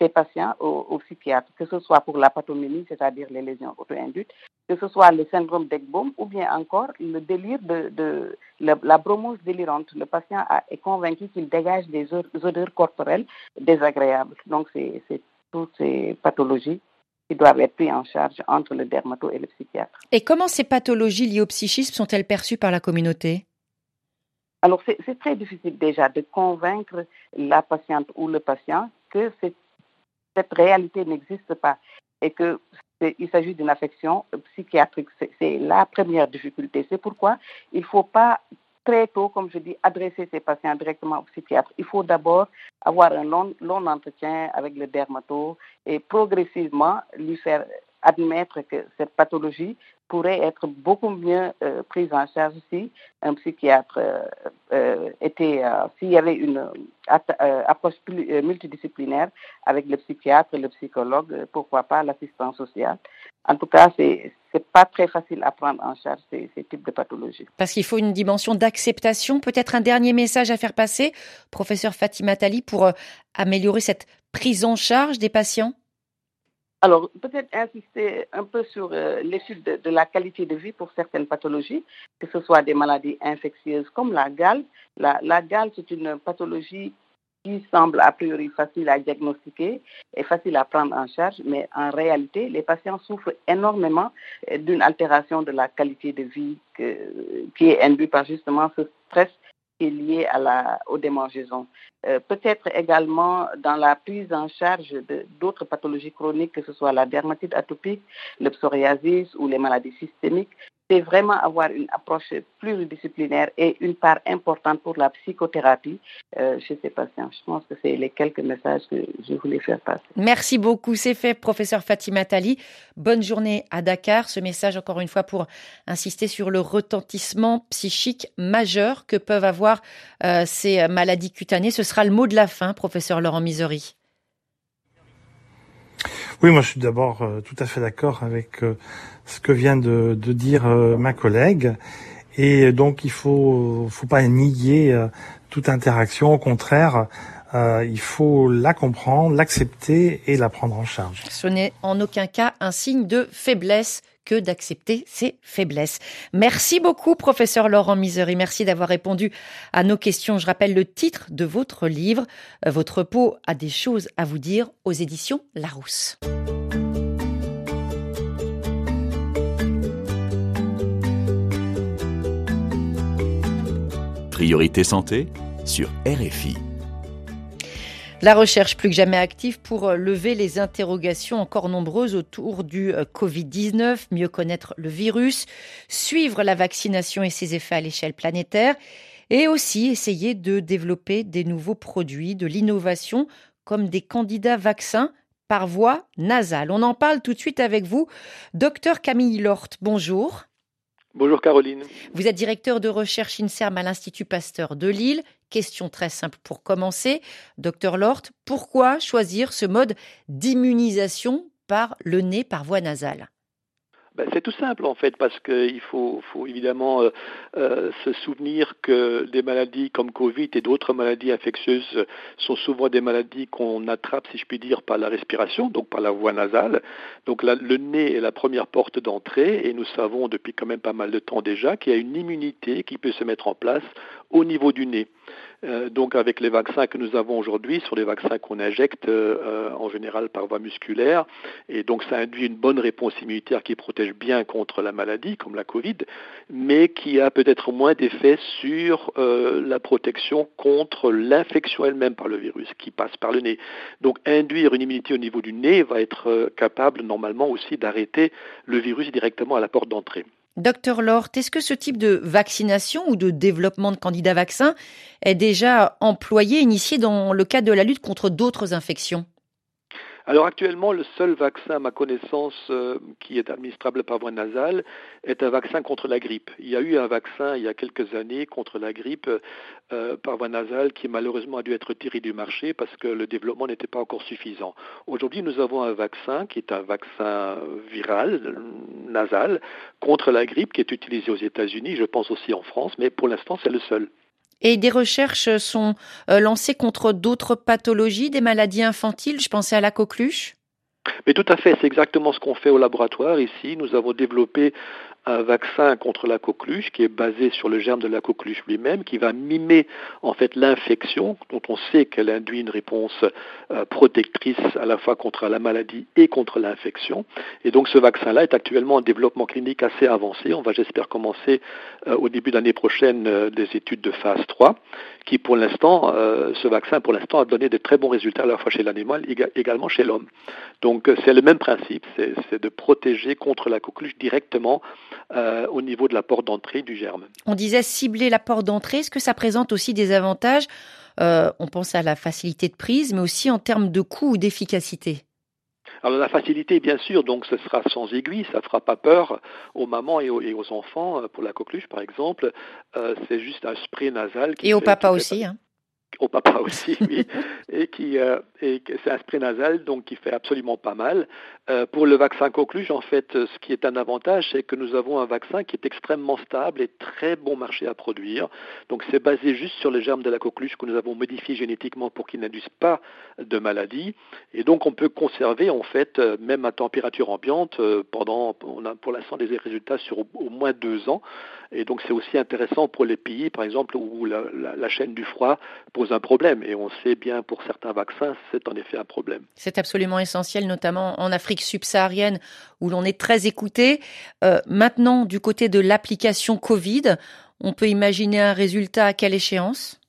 ces patients au, au psychiatre, que ce soit pour la pathoménie, c'est-à-dire les lésions auto-induites, que ce soit le syndrome d'Egbaum ou bien encore le délire de, de la, la bromose délirante. Le patient a, est convaincu qu'il dégage des odeurs corporelles désagréables. Donc, c'est toutes ces pathologies qui doivent être prises en charge entre le dermato et le psychiatre. Et comment ces pathologies liées au psychisme sont-elles perçues par la communauté? Alors, c'est très difficile déjà de convaincre la patiente ou le patient que cette réalité n'existe pas et que il s'agit d'une affection psychiatrique. C'est la première difficulté. C'est pourquoi il ne faut pas très tôt, comme je dis, adresser ces patients directement au psychiatre. Il faut d'abord avoir un long, long entretien avec le dermato et progressivement lui faire admettre que cette pathologie pourrait être beaucoup mieux euh, prise en charge si un psychiatre euh, euh, était, s'il y avait une approche plus, multidisciplinaire avec le psychiatre, le psychologue, pourquoi pas l'assistant social. En tout cas, c'est c'est pas très facile à prendre en charge ces, ces types de pathologies. Parce qu'il faut une dimension d'acceptation. Peut-être un dernier message à faire passer, professeur Fatima Tali, pour améliorer cette prise en charge des patients? Alors, peut-être insister un peu sur euh, l'étude de, la qualité de vie pour certaines pathologies, que ce soit des maladies infectieuses comme la gale. La, la gale, c'est une pathologie qui semble a priori facile à diagnostiquer et facile à prendre en charge, mais en réalité, les patients souffrent énormément d'une altération de la qualité de vie qui est induite par justement ce stress qui est lié à la, aux démangeaisons. Euh, Peut-être également dans la prise en charge d'autres pathologies chroniques, que ce soit la dermatite atopique, le psoriasis ou les maladies systémiques, c'est vraiment avoir une approche pluridisciplinaire et une part importante pour la psychothérapie chez ces patients. Je pense que c'est les quelques messages que je voulais faire passer. Merci beaucoup. C'est fait, professeur Fatima Tali. Bonne journée à Dakar. Ce message, encore une fois, pour insister sur le retentissement psychique majeur que peuvent avoir euh, ces maladies cutanées. Ce sera le mot de la fin, professeur Laurent Misery. Oui, moi je suis d'abord euh, tout à fait d'accord avec euh, ce que vient de, dire euh, ma collègue. Et donc il faut, faut pas nier toute interaction. Au contraire, il faut la comprendre, l'accepter et la prendre en charge. Ce n'est en aucun cas un signe de faiblesse que d'accepter ses faiblesses. Merci beaucoup, professeur Laurent Misery. Merci d'avoir répondu à nos questions. Je rappelle le titre de votre livre, Votre peau a des choses à vous dire, aux éditions Larousse. Priorité santé sur RFI. La recherche plus que jamais active pour lever les interrogations encore nombreuses autour du Covid-19, mieux connaître le virus, suivre la vaccination et ses effets à l'échelle planétaire, et aussi essayer de développer des nouveaux produits, de l'innovation, comme des candidats vaccins par voie nasale. On en parle tout de suite avec vous. Docteur Camille Lort, bonjour. Bonjour Caroline. Vous êtes directeur de recherche INSERM à l'Institut Pasteur de Lille. Question très simple pour commencer. Docteur Lort, pourquoi choisir ce mode d'immunisation par le nez, par voie nasale? Ben, c'est tout simple en fait parce qu'il faut, évidemment euh, euh, se souvenir que des maladies comme Covid et d'autres maladies infectieuses sont souvent des maladies qu'on attrape, si je puis dire, par la respiration, donc par la voie nasale. Donc le nez est la première porte d'entrée et nous savons depuis quand même pas mal de temps déjà qu'il y a une immunité qui peut se mettre en place au niveau du nez. Euh, donc avec les vaccins que nous avons aujourd'hui, sur les vaccins qu'on injecte euh, en général par voie musculaire, et donc ça induit une bonne réponse immunitaire qui protège bien contre la maladie, comme la Covid, mais qui a peut-être moins d'effet sur euh, la protection contre l'infection elle-même par le virus qui passe par le nez. Donc induire une immunité au niveau du nez va être euh, capable normalement aussi d'arrêter le virus directement à la porte d'entrée. Docteur Lort, est-ce que ce type de vaccination ou de développement de candidats vaccins est déjà employé, initié dans le cadre de la lutte contre d'autres infections? Alors actuellement, le seul vaccin, à ma connaissance, euh, qui est administrable par voie nasale, est un vaccin contre la grippe. Il y a eu un vaccin il y a quelques années contre la grippe euh, par voie nasale qui malheureusement a dû être tiré du marché parce que le développement n'était pas encore suffisant. Aujourd'hui, nous avons un vaccin qui est un vaccin viral, nasal, contre la grippe qui est utilisé aux États-Unis, je pense aussi en France, mais pour l'instant, c'est le seul. Et des recherches sont euh, lancées contre d'autres pathologies, des maladies infantiles. Je pensais à la coqueluche. Mais tout à fait, c'est exactement ce qu'on fait au laboratoire ici. Nous avons développé un vaccin contre la coqueluche qui est basé sur le germe de la coqueluche lui-même, qui va mimer en fait l'infection, dont on sait qu'elle induit une réponse euh, protectrice à la fois contre la maladie et contre l'infection. Et donc ce vaccin-là est actuellement en développement clinique assez avancé. On va, j'espère, commencer euh, au début d'année prochaine euh, des études de phase 3, qui pour l'instant, ce vaccin pour l'instant a donné de très bons résultats à la fois chez l'animal et également chez l'homme. Donc c'est le même principe, c'est de protéger contre la coqueluche directement euh, au niveau de la porte d'entrée du germe. On disait cibler la porte d'entrée. Est-ce que ça présente aussi des avantages Euh, On pense à la facilité de prise, mais aussi en termes de coût ou d'efficacité. Alors la facilité, bien sûr, donc ce sera sans aiguille, ça fera pas peur aux mamans et aux, et aux enfants. Pour la coqueluche, par exemple, euh, c'est juste un spray nasal. Qui Et au papa aussi. Hein. Au papa aussi, oui, et qui euh, et c'est un spray nasal donc qui fait absolument pas mal. Euh, pour le vaccin coqueluche, en fait, euh, ce qui est un avantage, c'est que nous avons un vaccin qui est extrêmement stable et très bon marché à produire. Donc c'est basé juste sur le germe de la coqueluche que nous avons modifié génétiquement pour qu'il n'induise pas de maladie, et donc on peut conserver en fait même à température ambiante pendant on a pour l'instant des résultats sur au moins deux ans. Et donc c'est aussi intéressant pour les pays, par exemple, où la, chaîne du froid pose un problème. Et on sait bien pour certains vaccins, c'est en effet un problème. C'est absolument essentiel, notamment en Afrique subsaharienne où l'on est très écouté. Euh, maintenant, du côté de l'application Covid, on peut imaginer un résultat à quelle échéance?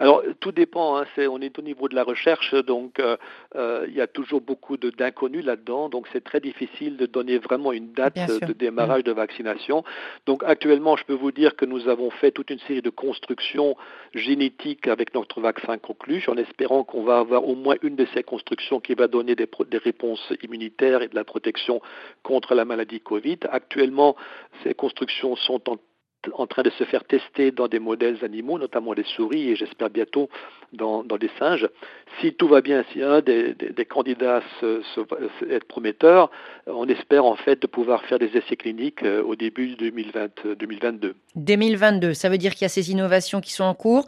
Alors tout dépend, hein, on est au niveau de la recherche, donc euh, euh, il y a toujours beaucoup d'inconnus là-dedans, donc c'est très difficile de donner vraiment une date de démarrage de vaccination. Donc actuellement, je peux vous dire que nous avons fait toute une série de constructions génétiques avec notre vaccin coqueluche, en espérant qu'on va avoir au moins une de ces constructions qui va donner des, des réponses immunitaires et de la protection contre la maladie Covid. Actuellement, ces constructions sont en en train de se faire tester dans des modèles animaux, notamment des souris, et j'espère bientôt dans, dans des singes. Si tout va bien, si un des, des, candidats se, se- est prometteur, on espère en fait de pouvoir faire des essais cliniques euh, au début 2020, 2022. 2022, ça veut dire qu'il y a ces innovations qui sont en cours.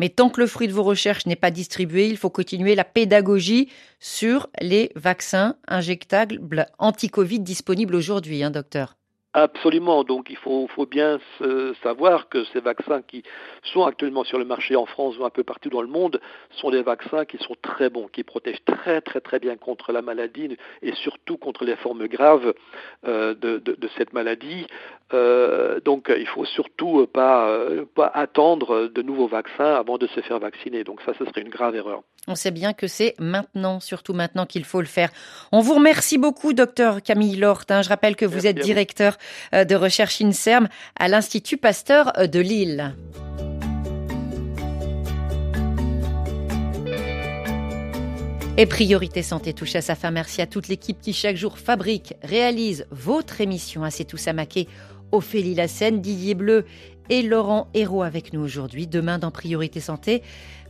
Mais tant que le fruit de vos recherches n'est pas distribué, il faut continuer la pédagogie sur les vaccins injectables anti-Covid disponibles aujourd'hui, hein, docteur. Absolument. Donc il faut, bien savoir que ces vaccins qui sont actuellement sur le marché en France ou un peu partout dans le monde sont des vaccins qui sont très bons, qui protègent très très très bien contre la maladie et surtout contre les formes graves euh, de, cette maladie. Euh, donc il faut surtout euh, pas attendre de nouveaux vaccins avant de se faire vacciner. Donc ça, ce serait une grave erreur. On sait bien que c'est maintenant, surtout maintenant qu'il faut le faire. On vous remercie beaucoup, docteur Camille Lorte. hein. Je rappelle que vous Merci êtes vous. directeur euh, de recherche INSERM à l'Institut Pasteur euh, de Lille. Et Priorité Santé touche à sa fin. Merci à toute l'équipe qui chaque jour fabrique, réalise votre émission. À C'est tout Samaké, Ophélie Lassène, Didier Bleu et Laurent Hérault avec nous aujourd'hui. Demain dans Priorité Santé,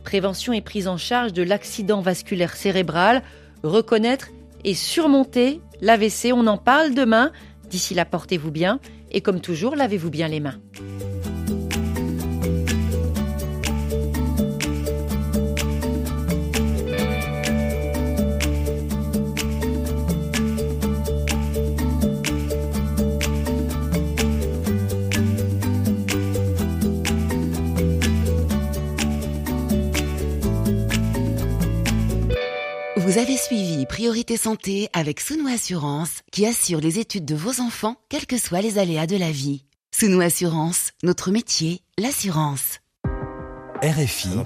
prévention et prise en charge de l'accident vasculaire cérébral, reconnaître et surmonter l'AVC. On en parle demain. D'ici là, portez-vous bien et comme toujours, lavez-vous bien les mains. Vous avez suivi Priorité Santé avec Sounou Assurance qui assure les études de vos enfants, quels que soient les aléas de la vie. Sounou Assurance, notre métier, l'assurance. RFI